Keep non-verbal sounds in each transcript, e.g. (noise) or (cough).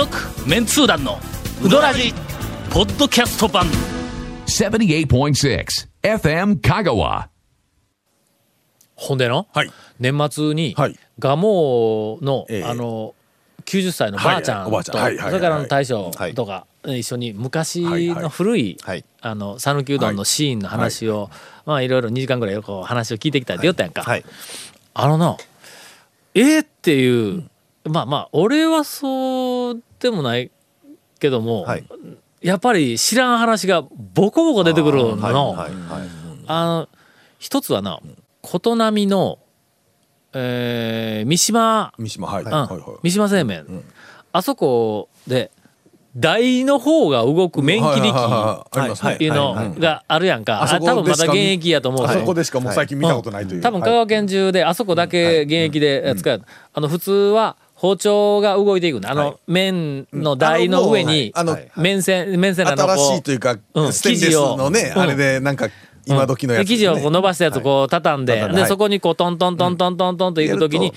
続メンツー団のウドラジポッドキャスト版。78.6 FM Kagawa. ほんでの、はい。年末に、はい。蒲生の、ええ。あの90歳のばあちゃんと、はい。おばあちゃん。はいそれからの大将はい。とか、一緒に昔の古いはいあの讃岐うどんのシーンの話を、まあいろいろ2時間ぐらいこう話を聞いてきたりでよったやんか、はい。あのなえー、っていう、まあまあ俺はそうでもないけども、はい。やっぱり知らん話がボコボコ出てくるの、はいはいはい。あの一つはな琴波の、えー三島、三島はい、うん。三島製麺、あそこで台の方が動く麺切り器はいはいはいはい。ありますね。っていうのがあるやんか、多分まだ現役やと思うけどあそこでしかもう最近見たことないという、多分香川県中であそこだけ現役で使う、あの普通は包丁が動いていくあの麺の台の上にあのもう麺線麺線なの新こしいというか、うんステンレスのね、あれでなんか今時のやつ、で生地をこう伸ばしたやつをこう畳んで、でそこにこうトントントントントントンといくときに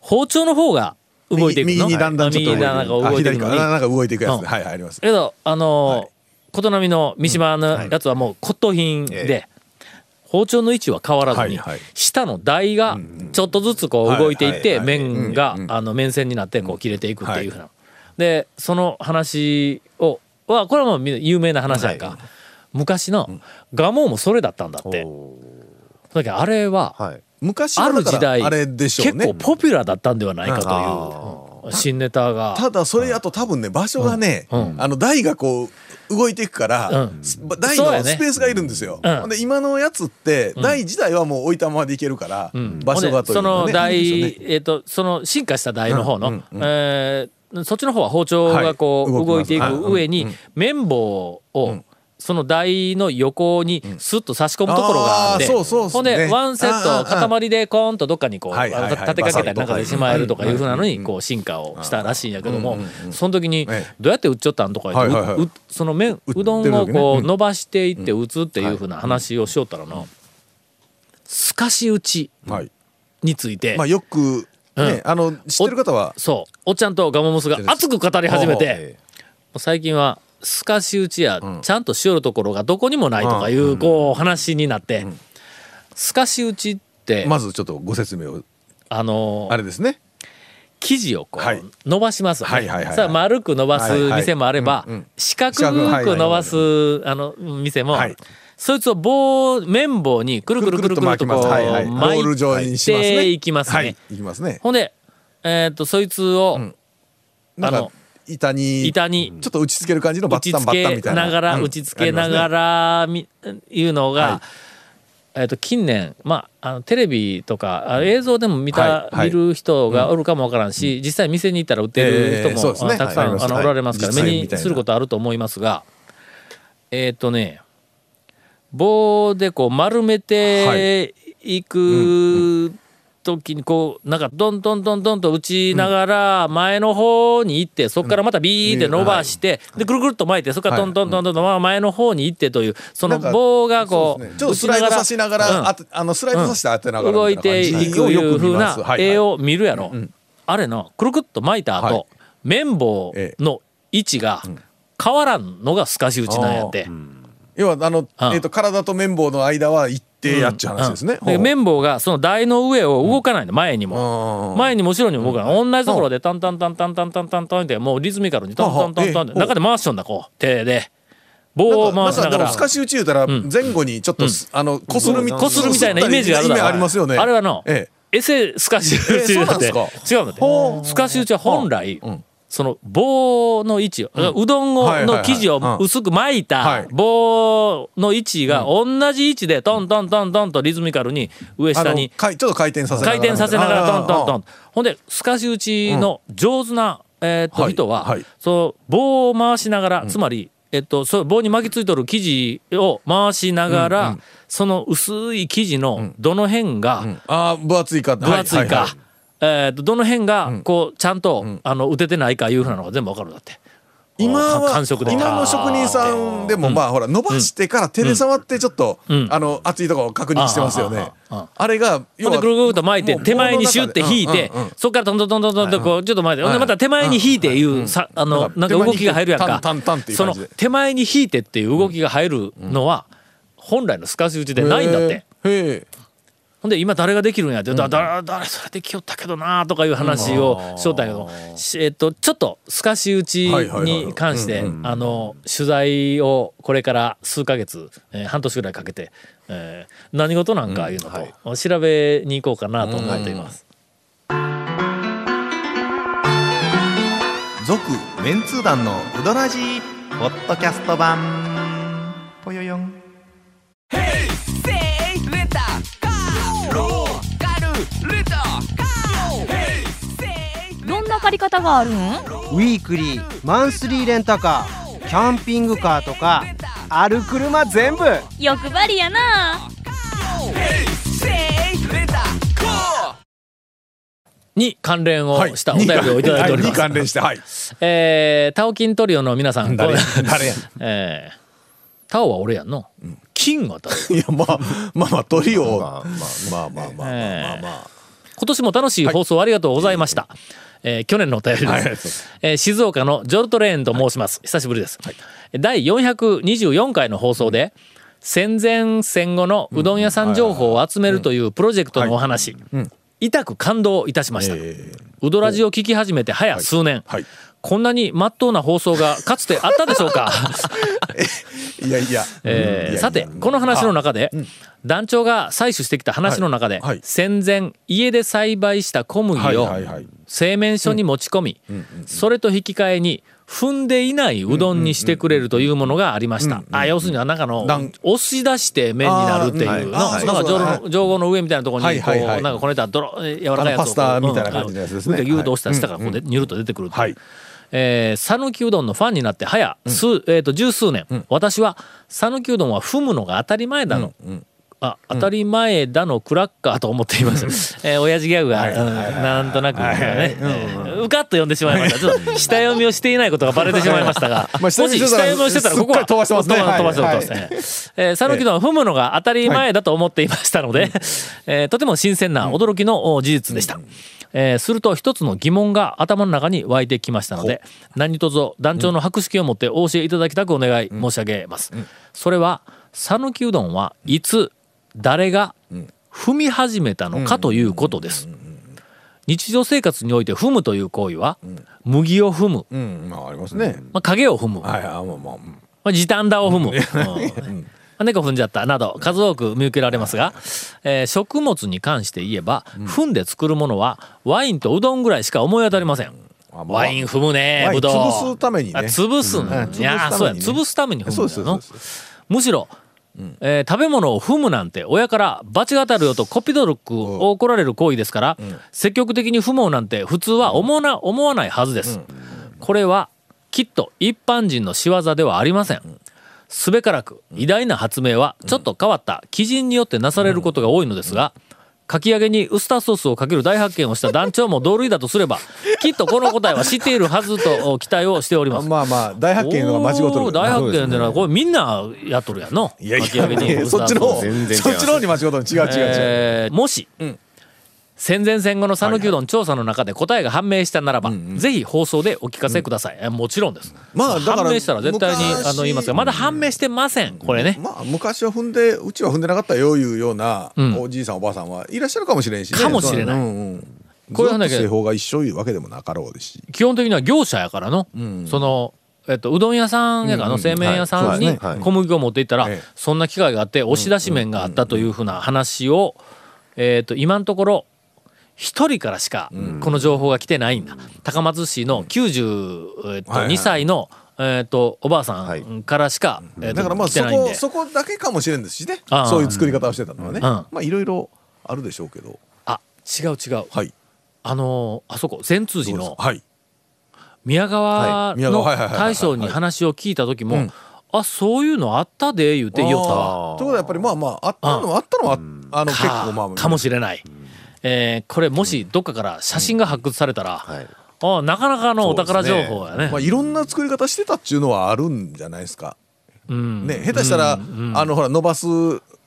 包丁の方が動いていくの？右にだんだんちょっと右になんか動いていくのに。なんか動いていくやつ、うん。はいはいあります。けどあのー琴波の三島のやつはもう骨董品で、包丁の位置は変わらずに、下の台がちょっとずつこう動いていって、面が、あの面線になってこう切れていくっていうふうな、でその話をはこれはもう有名な話やんか、はい。昔の蒲生もそれだったんだって。だけどあれは、はい。昔ある時代あれでしょうね。結構ポピュラーだったんではないかという新ネタが。ただそれあと多分ね場所がね、うん。あの台がこう動いていくから、台のスペースがいるんですよ。で今のやつって台自体はもう置いたままでいけるから、場所がというその台、えっ、とその進化した台の方の、うえーそっちの方は包丁がこう、はい。動いていく上に、綿棒を、その台の横にスッと差し込むところがあって、ほんでワンセット塊でコーンとどっかにこう、立てかけたりなんかでしまえるとかいうふうなのにうんこう進化をしたらしいんやけども、その時にええ。どうやって売っちゃったんとか言って、その麺うどんをこう伸ばしていって打つっていうふうな話をしよったらな、すかし打ちはい。について、まあよくね、うん。あの知ってる方はそう。おっちゃんとガモムスが熱く語り始めてえ最近は透かし打ちやちゃんとしよるところがどこにもないとかいうこう話になって。透かし打ちってまずちょっとご説明を。あのあれですね。生地をこはい。う伸ばしますはいはいはいさあ丸く伸ばす店もあれば四角く伸ばすあの店もはい。そいつを棒綿棒にくるくるくるくるとこう巻きます。はいていきますはいね。ほんでえっとそいつをあのか板に板に。ちょっと打ち付ける感じのバ打ちッタンバッタン付けみたいな。ながらうん。打ち付けながらみいうのが、はえっと近年まああのテレビとかあ映像でも見た、見る人がおるかもわからんし、実際店に行ったら売ってる人も、たくさん、はい。あのおられますから、はい。目にすることあると思いますがえっ、とね棒でこう丸めていく時にこうなんかドンドンドンドンと打ちながら前の方に行ってそこからまたビーって伸ばしてでくるくるっと巻いてそこからトントントントンと前の方に行ってというその棒がこそうちょっとスライドさしながら、うん。あてあのスライドさせて当てながら動いていくい。うふうな絵をを見るやろ、あれのくるくっと巻いた後、はい。綿棒の位置が変わらんのが透かし打ちなんやって。要はあの、ん。えっ、と体と綿棒の間は一定やっちゅう話ですね。うんで綿棒がその台の上を動かないの前にも、うん。前にも後ろにも動かない、同じところでタンタンタンタンタンタンタンタンってもうリズミカルにタンタンタンタンって中で回しとんだこう手で棒を回しながら透かし打ち言うたら前後にちょっとす、あのこするみたいなイメージがあるだろありますよね。あれはの、えエセ透かし打ちだって違うんだって透かし打ちは本来、その棒の位置を、うどんをはいはいはい。の生地を薄く巻いはたい。棒の位置が同じ位置でトントントントンとリズミカルに上下にちょっと回転させながら。回転させながらトントントン。ンほんで透かし打ちの上手な、えーっとはい人は、はい。そう棒を回しながら、つまり、えっと、そう棒に巻きついとる生地を回しながら、その薄い生地のどの辺があー分厚いか。分厚いか、えーどの辺がこうちゃんと、あの打ててないかいうふうなのが全部わかるんだって。今は今の職人さんでもまあほら伸ばしてから手で触ってちょっと、ん。あの熱いところを確認してますよね。あれがほんでぐるぐるっと巻いて手前にシュッて引いてうんうん。うんそこからトントントントンとこうちょっと巻いてまた手前に引いていうさあのなんか動きが入るやんか。タンタンタンっていうその手前に引いてっていう動きが入るのは本来の透かし打ちでないんだって。ほんで今誰ができるんやって、だだ誰それできよったけどなとかいう話をしよったんやけど、しえっとちょっと透かし打ちはいはいはい。に関してあの取材をこれから数ヶ月、えー半年ぐらいかけて、えー何事なんかいうのと、調べに行こうかなと思っています。続メンツー団のウドラジーポッドキャスト版。ぽよよん借り方があるん？ウィークリーマンスリーレンタカーキャンピングカーとかある車全部欲張りやなに関連をはいしたお便りをいただいておりはます。に関連してはい。えータオキントリオの皆さん、誰？誰や？(laughs) えータオは俺やんの？金は誰？いやまあまあまあ鳥をまあまあまあまあまあえーまあ。今年も楽しい放送ありがとうございました。えー去年のお便りです、はいえー静岡のジョルトレーンと申します。久しぶりです。第424回の放送で、戦前戦後のうどん屋さん情報を集めるというプロジェクトのお話、痛く感動いたしました。えー。うどラジを聞き始めて早数年、はい。こんなに真っ当な放送が (laughs) かつてあったでしょうか？(laughs) いやいや。えさてこの話の中で、団長が採取してきた話の中で、はいはい戦前家で栽培した小麦はいを。製麺所に持ち込み、それと引き換えに踏んでいないうどんにしてくれるというものがありました。あ要するにはなんかの押し出して麺になるっていうのはなんか上の上合の上みたいなところにこうなんかこねた泥え柔らかいやつをパスタみたいな感じのやつですねうんギューッと押したら下からこうでニュルっと出てくるはい。えー讃岐うどんのファンになって早数、えー、と十数年、私は讃岐うどんは踏むのが当たり前だの、あ当たり前だのクラッカーと思っています、(laughs) えー、親父ギャグが、うんなんとなくね、えーうかっと読んでしまいました。ちょっと下読みをしていないことがバレてしまいましたが。もし下読みをしてたらここは飛ばしてますね。飛ばしてますえー讃岐うどんは踏むのが当たり前だと思っていましたので、(laughs) えーとても新鮮な驚きのお事実でした。えーすると一つの疑問が頭の中に湧いてきましたので何卒団長の博識を持ってお教えいただきたくお願い申し上げます。それは讃岐うどんはいつ誰が踏み始めたのかということです。日常生活において踏むという行為は麦を踏む、うん。まあありますね。まあ、影を踏む、はいはい。まあまあ。まあ、時短だを踏む、うん。(laughs) 猫踏んじゃった。など数多く見受けられますが、えー食物に関して言えば、踏んで作るものはワインとうどんぐらいしか思い当たりません。ワイン踏むねぶどう。潰すためにね。あ潰すいやそうや。潰すために踏む。むしろ、えー食べ物を踏むなんて親から罰が当たるよとコピドルクを怒られる行為ですから、積極的に踏もうなんて普通は思わな思わないはずです、これはきっと一般人の仕業ではありません、すべからく偉大な発明はちょっと変わった。基人によってなされることが多いのですが、かき揚げにウスターソースをかける大発見をした団長も同類だとすれば (laughs) きっとこの答えは知っているはずと期待をしております。まあまあ大発見のが間違うとる大発見ってのはこれみんなやっとるやんの？いやいかき揚げにやウスターソースそっちのそっちの方に間違うとる違う違う違う。えーもし、戦前戦後の讃岐うどん調査の中で答えが判明したならば、ぜひ放送でお聞かせください、えもちろんです、まあだから判明したら絶対に昔あの言いますがまだ判明してません。これね、まあ昔は踏んでうちは踏んでなかったよいうようなうん。おじいさんおばあさんはいらっしゃるかもしれんしね。かもしれない。うんうん。こういう話製法が一緒いうわけでもなかろうですし。基本的には業者やからの、そのえっと、うどん屋さんやからの製麺屋さんに小麦粉を持っていったら、ええ。そんな機会があって押し出し麺があったというふうな話を、えっと今のところ一人からしかこの情報が来てないんだ、高松市の92、えっとはいはい。2歳の、えっとおばあさはいんからしか、えっとだからまあそこそこだけかもしれんですしね。そういう作り方をしてたのはね。ん。まあいろいろあるでしょうけど。あ違う違う。はい。あのーあそこ善通寺のはい。宮川のはいはいはいはい。大将に話を聞いた時もうん。あそういうのあったで言うて言おったわ。ということはやっぱりまあまああったのはあったのはあの結構まあかかもしれない、えーこれもしどっかから写真が発掘されたら、はい。ああなかなかのお宝情報やね。まあいろんな作り方してたっていうのはあるんじゃないですか。うん。ね下手したら、あのほら伸ばす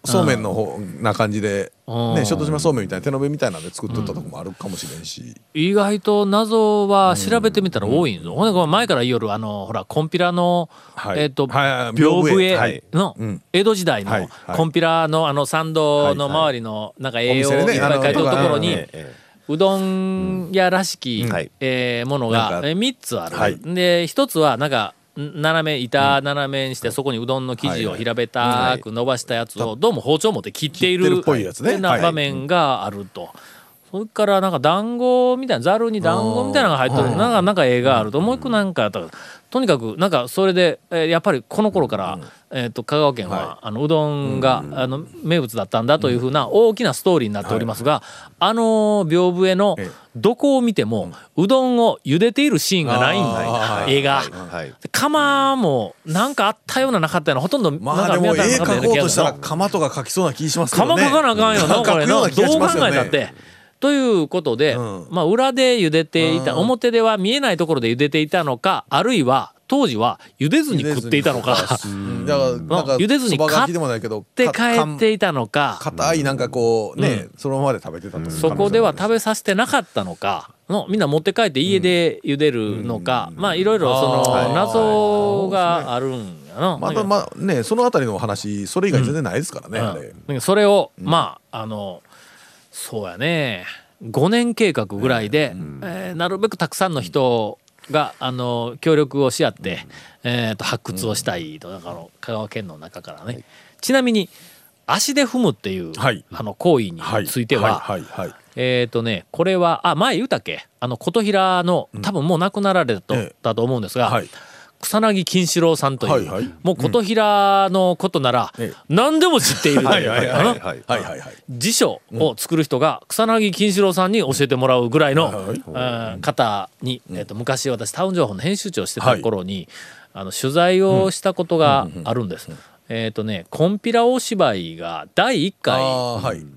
そうめんの方な感じで、うんね、小豆島そうめんみたいな手延べみたいなんで作っとったとこもあるかもしれんし、意外と謎は調べてみたら多いんぞ、ほんでこの。前から言いよるあのほらコンピラの、はい。えっ、と、はいはい屏風絵のうん。江戸時代のはいはい。コンピラのあの参道の周りのなんか栄養をいっぱい書いてるところに、ええうどん屋らしき、うん。はい。えーものがえー3つある、はい。で1つはなんかん斜め板斜めにして、そこにうどんの生地を平べたく伸ばしたやつをどうも包丁持って切っている切っていやつね。なはい場面があると。それからなんか団子みたいなざるに団子みたいなのが入ってる。なんかなんか絵があると。もう一個なんかあったとにかくなんかそれで、えーやっぱりこの頃から、えー、と香川県は、あのうどんが、あの名物だったんだというふうな大きなストーリーになっておりますが、あの屏風絵のええ。どこを見てもうどんを茹でているシーンがないんだ絵が。はい。釜もなんかあったようななかったようなほとんどまなんか見当たらなかったような描こうとしたら気がする釜とか描きそうな気しますけどね。釜かかなあかんよなこれ。どう考えたって。ということで、うん。まあ裏で茹でていた、うん。表では見えないところで茹でていたのかあるいは当時は茹でずに食っていたのか。うんだから茹でずにそばがきでもないけどでか帰っていたのか。硬いなんかこうね、そのままで食べてたとそこでは食べべさせてなかったのかのみんな持って帰って家で茹でるのか、まあいろいろその謎があるんやな。またまあねそのあたりのお話それ以外全然ないですからね、それを、まああのそうやね。5年計画ぐらいで、えーなるべくたくさんの人があの協力をし合って、えー、と発掘をしたいと、だから香川県の中からね、ちなみに足で踏むっていう、はい。あの行為については、はい。はい。はい。えっ、とねこれはあ前言うたっけ？あの琴平の多分もう亡くなられたと、ええだと思うんですが、はい草薙金四郎さんという、はいはい。もう琴平のことならええ。何でも知っている辞書を作る人が草薙金四郎さんに教えてもらうぐらいの、方に、えー、と昔私タウン情報の編集長をしてた頃に、あの取材をしたことがあるんです。えっ、とねコンピラ大芝居が第1回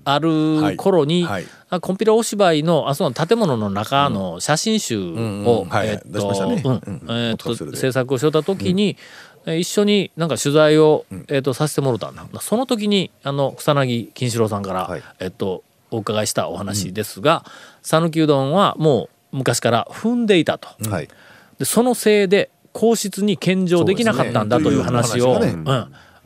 ある頃に、はい。あコンピラ大芝居のあその建物の中の写真集を、んうんはい。えっ出しましたね。と制作をしよった時に、えー一緒になんか取材を、えっとさせてもらったんだ。その時にあの草薙金四郎さんから、はい。えっとお伺いしたお話ですが讃岐、うどんはもう昔から踏んでいたと。はい。でそのせいで皇室に献上できなかったんだという話を、うん、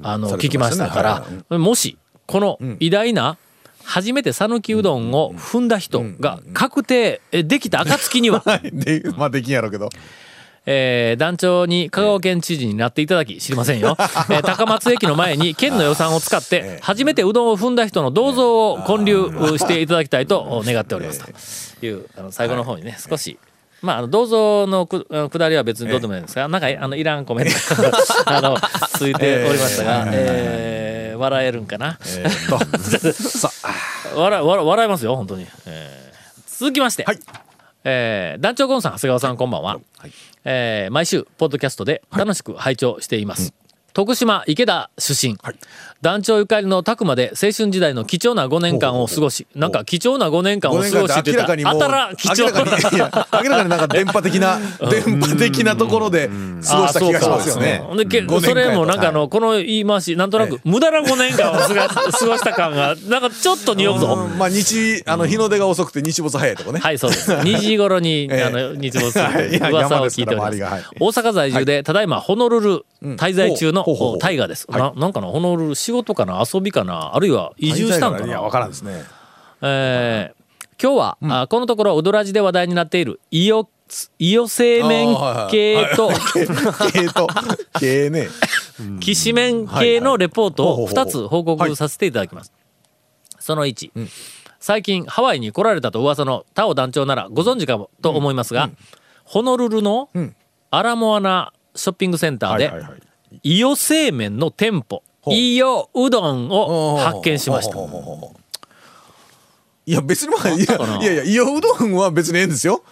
あの聞きましたから、もしこの偉大な初めて讃岐うどんを踏んだ人が確定えできた暁には、(laughs) でまあできんやろうけど。えー団長に香川県知事になっていただき知りませんよ、(laughs) えー高松駅の前に県の予算を使って (laughs) 初めてうどんを踏んだ人の銅像を建立していただきたいと願っておりますというあの最後の方にね少し。まあ、あの銅像のく下りは別にどうでもないんですが、なんかあのいらんコメントが (laughs) あのついておりましたが、えー笑えるんかな、えー (laughs) 笑笑笑いますよ本当に、えー続きまして、はい。えー団長ゴンさん長谷川さんこんばんは、えー毎週ポッドキャストで楽しく拝聴しています、徳島池田出身、団長ゆかりの宅まで青春時代の貴重な5年間を過ごしなんか貴重な5年間を過ごしって言ったらあたら貴重明らかにいや (laughs) 明らかになんか電波的な電波的なところで過ごした気がしますよね。でけ5年間それもなんかあはのこの言い回しなんとなく無駄な5年間を過ごし (laughs) た感がなんかちょっと匂うぞ。うんまあ日あの日の出が遅くて日没早いとこね。はい、そうです。2時頃に、(laughs) ええ。あの日没する噂を聞いております。大阪在住で、ただいまホノルル滞在中の大河です。ななんかな、ホノルル仕事かな、遊びかな、あるいは移住したんかな。いやわ。からんですね。えー今日は、あこのところウドラジで話題になっているイオイオ製麺系と系と系ね。きしめん系のレポートをはいはい2つ報告させていただきます。その1、最近ハワイに来られたと噂のタオ団長ならご存知かもと思いますが、ホノルルのん。アラモアナショッピングセンターではいはいはい。イオ製麺の店舗ほう。イオうどんを発見しました。いや別にまあいやいやいや伊予うどんは別にええんですよ。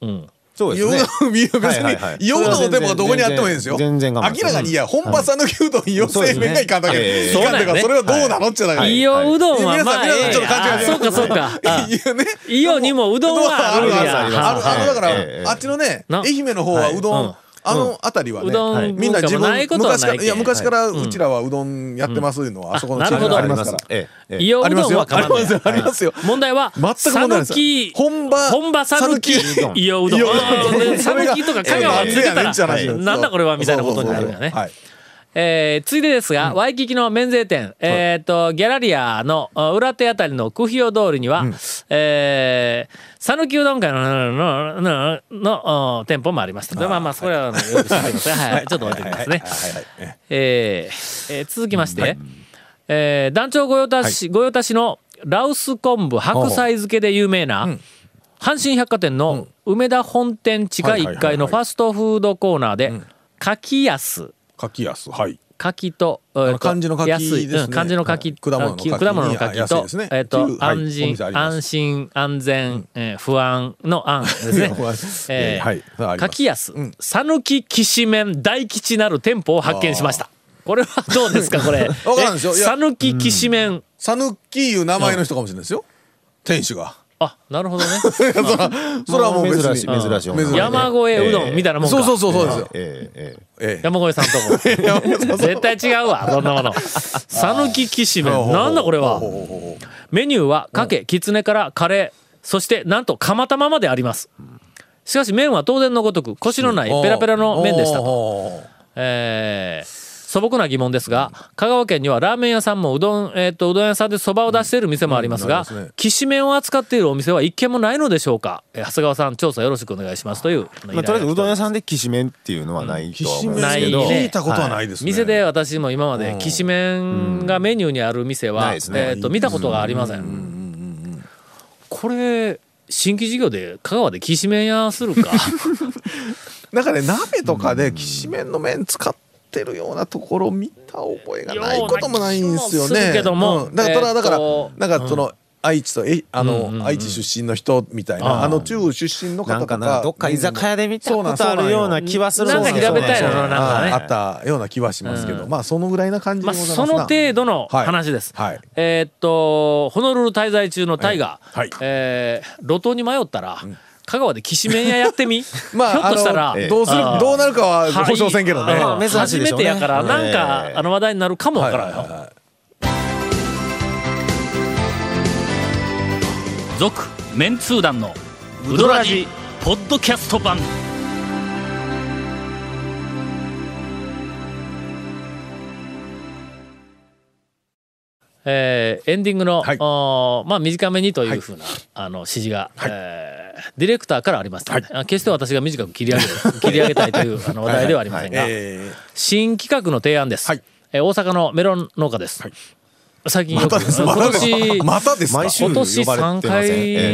うん。そうですね。いやうどんいや別に、はいはいはい。伊予うどんの店舗がどこにあってもいいんですよ。全然明らかにいや本場讃岐うどん伊予製麺がいかんだけど、いかんだからそれはどうなのって言うたら伊予うどんは皆さんまあ皆さんちょっと勘違い (laughs) そうかそうか。あいやね。伊予にもうどんはあるあるあるだから、ええあっちのねな愛媛の方はうどんあの辺りはね、みんな自分昔からいや昔からうちらはうどんやってますいうのは、あそこの地域にありますから。どんはありますよ。ありますよ。問題は全く問題ない本場本場讃岐讃岐伊予うどん。伊予うどん。う (laughs) ん讃岐とか香川ついてたら。なんだこれはみたいなことになるんだねはいえーついでですが、ワイキキの免税店、えっ、と、ギャラリアのあ裏手あたりのクヒオ通りには、えー、讃岐うどん会の、の、の、の、お店舗もありました。でまあまあ、それは、よく知ってます。ね。はい、ちょっと待ってくださいね。えーえー続きまして、えー団長御用達、御用達のラウス昆布白菜漬けで有名な、阪神百貨店の梅田本店地下1階のファストフードコーナーで、柿安、柿安はい。柿と、漢字の柿ですね。うん漢字の柿、はい。果物の柿。あ果物の柿とえっ、と、安心、安心安全、えー不安の安ですね。柿安うん。讃岐きしめん大吉なる店舗を発見しました。これはどうですかこれ？(laughs) 讃岐きしめん。讃岐いう名前の人かもしれないですよ。店主があなるほどね。(laughs) それはもう珍しい珍しい。山越えうどんみたいなもんか。そうそうそうそうですよ。えええええ山越さんとこ。(laughs) 絶対違うわそんなもの。(laughs) 讃岐きしめん。なんだこれは。メニューはかけきつねからカレーそしてなんと釜玉まであります。しかし麺は当然のごとくコシのないペラペラの麺でしたと、とえー素朴な疑問ですが香川県にはラーメン屋さんもうどん,、えー、とうどん屋さんでそばを出している店もありますが、うん。ありますね。きしめんを扱っているお店は一軒もないのでしょうか、えー長谷川さん調査よろしくお願いしますというえまあとりあえずうどん屋ささんできしめんっていうのはないとは思うんですないけど、ね聞いたことはない。ですね店で私も今まできしめんがメニューにある店は、ないですね。えー、と見たことがありません。これ新規事業で香川できしめん屋するか？(laughs) なんかね鍋とかできしめんの麺使ってるようなところ見た覚えがないこともないんですよね。るけども。うん。だからただだから、なん。かその、愛知とえあの、うんうんうん愛知出身の人みたいな、あの中部出身の方とかなんかなどっか居酒屋で見たことあるような気はするなんか平べったいのそうなんかね。ああったような気はしますけど、まあそのぐらいな感じでまあございますな。その程度の話です。はい。はいえーっとホノルル滞在中のタイガー、はい。えー路頭に迷ったら、香川できしめん屋やってみ、(laughs) まあひょっとしたら、どうする？どうなるかは保証せんけどね。はい。初めてやからなんか、ええあの話題になるかもわからんよ。はいはいはい続メンツー団のウドラジポッドキャスト版。えーエンディングの、はい。まあ、短めにというふうな、あの指示が、えーディレクターからありましたので、あ決して私が短く切り上げる (laughs) 切り上げたいというあの話題ではありませんが、え新企画の提案です、はい。えー大阪のメロン農家です、最近よくま今年か。またですか？毎週今年呼ばれてません3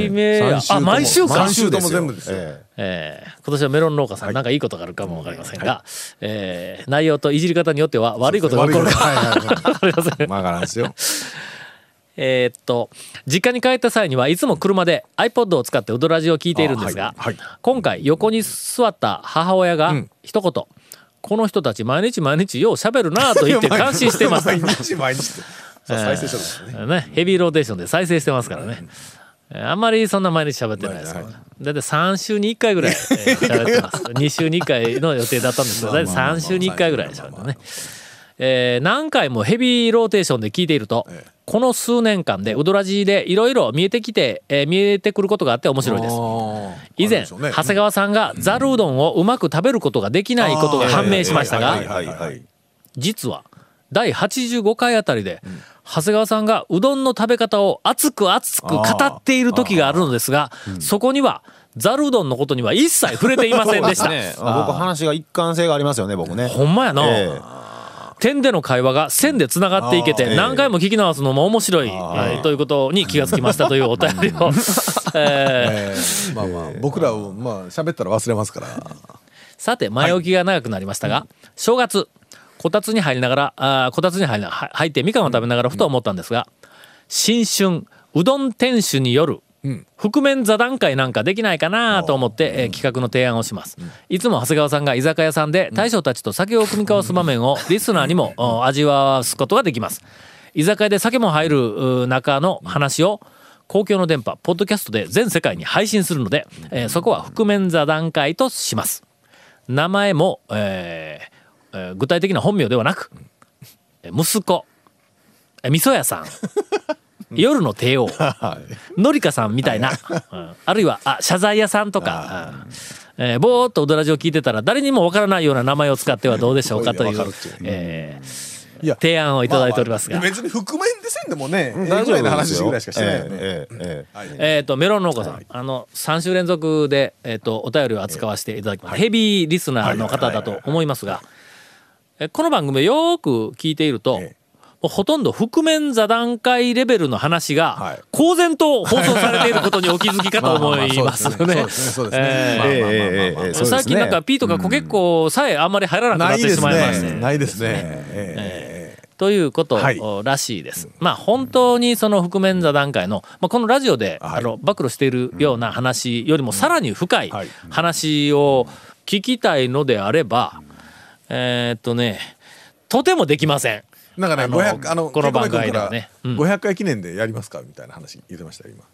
回目や、あ毎週か。毎週とも全部ですよ。ええー。今年はメロン農家さん、なんかいいことがあるかもわかりませんが、えー内容といじり方によっては悪いことが起こるかはいはいはい。(laughs) わかりません。まあわからんですよ。えーっと実家に帰った際にはいつも車で iPod を使ってウドラジを聞いているんですが、あはいはい今回横に座った母親がん一言、この人たち毎日毎日よう喋るなぁと言って感心してました (laughs) 毎日毎日。再生したですね。ね、ヘビーローテーションで再生してますからね。えーあんまりそんな毎日喋ってないです。はいだいたい3週に1回ぐらいえー喋ってます。(laughs) 2週に1回の予定だったんですけど、だいたい3週に1回ぐらい喋ってね。えー何回もヘビーローテーションで聞いていると、この数年間でウドラジでいろいろ見えてきて、えー見えてくることがあって面白いです。以前、長谷川さんがざるうどんをうまく食べることができないことが判明しましたが、はいはいはい実は第85回あたりで、長谷川さんがうどんの食べ方を熱く熱く語っている時があるのですが、そこにはざるうどんのことには一切触れていませんでした。ね (laughs) あ僕話が一貫性がありますよね僕ね。ほんまやな、え点での会話が線でつながっていけて何回も聞き直すのも面白い、えーということに気がつきましたというお便りを、(laughs) えー。えーまあまあ僕らをまあ喋ったら忘れますから。さて前置きが長くなりましたが、正月こたつに入りながらあーこたつに入りなは入ってみかんを食べながらふと思ったんですが新春うどん店主による覆面座談会なんかできないかなと思って、えー企画の提案をします、いつも長谷川さんが居酒屋さんで大将たちと酒を組み交わす場面をリスナーにもお味わわすことができます。居酒屋で酒も入るう中の話を公共の電波ポッドキャストで全世界に配信するので、えーそこは覆面座談会とします。名前も、えーえー具体的な本名ではなくえー息子。えー味噌屋さん (laughs) 夜の帝王。(laughs) のりかさんみたいな、うん。あるいはあ謝罪屋さんとか、うん。えーぼーっと踊らじを聞いてたら誰にもわからないような名前を使ってはどうでしょうかという。えーいや。提案をいただいておりますが、別に覆面でせんでもね、大丈夫ぐらいの話ですよぐらいしかしてないよね。ええええええー、とメロン農家さん、あの3週連続で、えー、とお便りを扱わせていただきます、ヘビーリスナーの方だと思いますが、えこの番組をよーく聞いていると、ええもうほとんど覆面座談会レベルの話がはい公然と放送されていることにお気づきかと思いますよね。最近なんか P とかコケッコさえあんまり入らなくなってしまいまして。ね。ないですね。ええということはいらしいです。まあ本当にその覆面座談会の、まあ、このラジオで、はいあの暴露しているような話よりもさらに深い話を聞きたいのであれば、えーっとねとてもできません。なんかね、あの500あのこの番組からではね。うん。500回記念でやりますかみたいな話言ってましたよ今。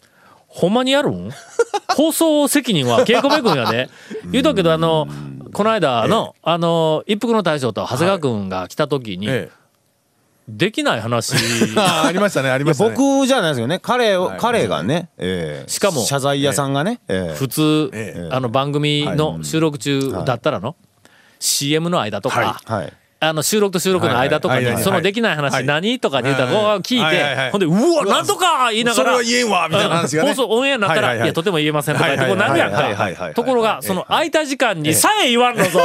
ほんまにやるん？(laughs) 放送責任は稽古目君やで。言うとくけどあのこの間の、あの一服の大将と長谷川君が来た時に、ええ。できない話。(laughs) ありましたねありましたね。僕じゃないですよね。彼を、はい。彼がね、ええ。しかも謝罪屋さんがね、ええ。普通、えあの番組の収録中だったらの、CM の間とか、ははいあの収録と収録の間とかに、そのできない話はい何、とかって言ったら、聞いて、はいはいはいほんで、うわ、なんとか言いながら、それは言えんわみたいな話がねうん放送オンエアになったら、いはいはいはいや、とても言えませんとか言って、こうなるやんか。ところが、その空いた時間にさえ言わんのぞ。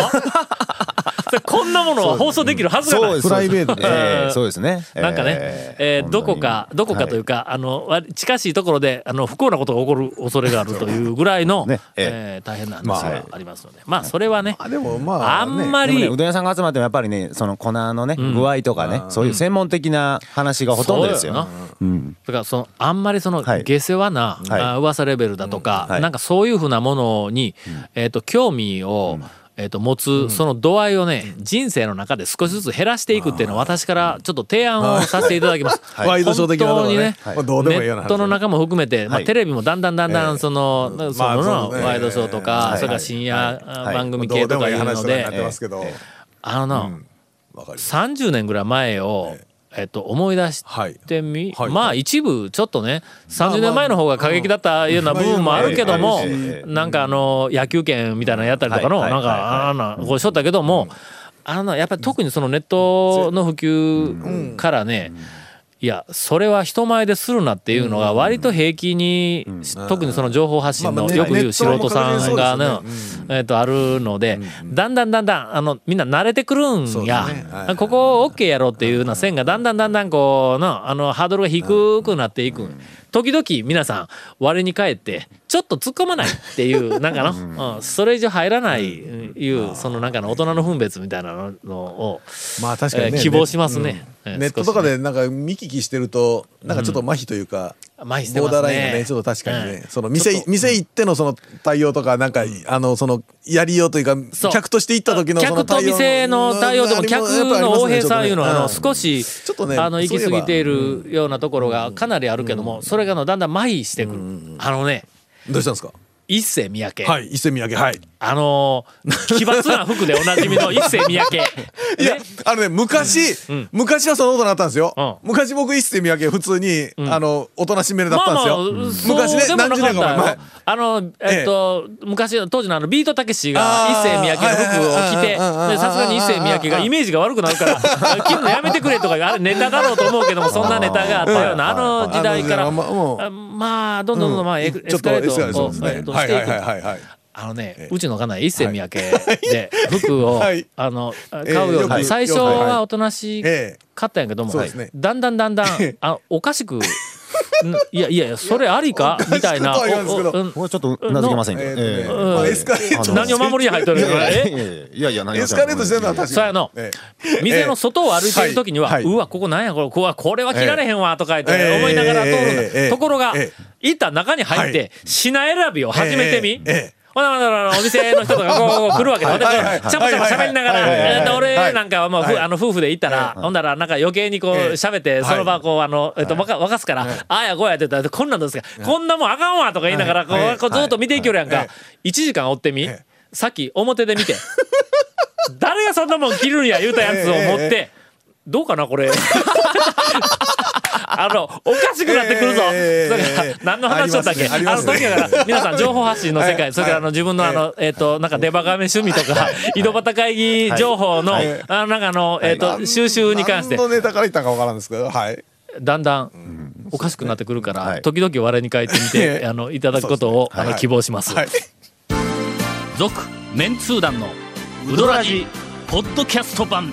こんなものは放送できるはずがない。プライベートで。ええそうですね。なんかね、えーどこか、どこかというか、あの、わ近しいところで、あの、不幸なことが起こる恐れがあるというぐらいの、ね。えー大変な話まがありますので、まあ、それはね、あでもまああんまり、うどん屋さんが集まってもやっぱりねその粉のね、具合とかねそういう専門的な話がほとんどですよ。そうん。だからそのあんまりそのはい。下世話な、はい。あ噂レベルだとか、はい。なんかそういうふうなものに、えー、と興味を、えー、と持つその度合いをね人生の中で少しずつ減らしていくっていうのは私からちょっと提案をさせていただきます。ワイドショー的な本当にね、ネットの中も含めて、まあ、はい。テレビもだんだんだんだええんその、そまあのワイドショーとか、はい。それから深夜はい。番組系とかいうので。あのな、うん。わかります。30年ぐらい前を、えっと、思い出しはい。てみ、はい。まあ一部ちょっとね30年前の方が過激だったような部分もあるけどもなんかあの野球券みたいなのやったりとかのはい。なんかあんなこうしとったけどもあのやっぱり特にそのネットの普及からねいやそれは人前でするなっていうのが割と平気に特にその情報発信のよく言う素人さんがねえっとあるのでだんだんだんだんあのみんな慣れてくるんや。ここ OK やろっていうような線がだんだんだんだんこうのあのハードルが低くなっていく。時々皆さん我に返ってちょっと突っ込まないっていうなんかの、うん、それ以上入らないいうそのなんかの大人の分別みたいなのを、まあ確かにね。えー希望しますね。うん。えーネットとかでなんか見聞きしてるとなんかちょっと麻痺というか。麻痺してボーダーラインがねちょっと確かにね、うんその店店行ってのその対応とかなんか、あのそのやりようというか客として行った時のその客と店の対応でも客の横平さんいうのはあの少しちょっとねあの行き過ぎているようなところがかなりあるけどもそれがあのだんだん麻痺してくる。あのねどうしたんですか？一世三宅。はい伊勢三宅はい。あのー奇抜な服でおなじみの (laughs) 一世三宅。いや、あのね、昔、昔はそのことになったんですよ。うん。昔僕一世三宅普通に、あの、おとなしめだったんですよ。昔ね、そうでもな何十年か前。あの、えっと、昔、当時のあの、ビートたけしが一世三宅の服を着て、さすがに一世三宅がイメージが悪くなるから、(laughs) 着るのやめてくれとか、あれネタだろうと思うけども、そんなネタがあったような、あの時代から、まあどんどんどんどん、まあ、エスカレートを、えっとしていく。はいはいはいはいはい。あのね、うちの家内一世三宅で服を、(laughs) はい。あの買ええうよう最初はおとなしええ。かったんやけども、だんだんだんだん (laughs) あおかしくんいやいやいやそれありか？みたいな。おかしくとはちょっとうなずけませんけど。エスカレート何を守りに入っとるの？いやいやえ？いやいやいや何をエスカレートしてるのは確かに。そうやの。え店の外を歩いてる時には、うわここなんやこれこれは切られへんわとか言ってええ思いながら通るんだ、ええところが、えいった中に入って、はい。品選びを始めてみ、ええええほなほなほなお店の人とか (laughs) こう来るわけでちゃばちゃば喋りながら、俺はい。なんかはもう、あの夫婦で行ったら、ほんだらなんか余計にこうええ。喋って、その場こうあの、えっと、わか沸かすから、ああやこうやって言ったら、こんなんですか、こんなもんあかんわとか言いながら、こはい。うずっと見ていきよるやんか。はい。1時間追ってみ。ええ。さっき表で見て。(laughs) 誰がそんなもん着るんや言うたやつを持っえて、どうかなこれ。(laughs) あの、おかしくなってくるぞ。ええだから何の話しとったっけ？あ,、ね。の時だから、皆さん情報発信の世界、はい。それからあの自分のあの、えっ、と、なんかデバガメ趣味とか、井戸端会議情報の、はい。あのなんかあの、えっ、と、収集に関して。何、のネタから言ったかわからんですけどはい。だんだん、おかしくなってくるから、はい。時々我に書いてみて、ええあの、いただくことを、あの、はい。希望します。はい。続メンツー団のウドラジポッドキャスト版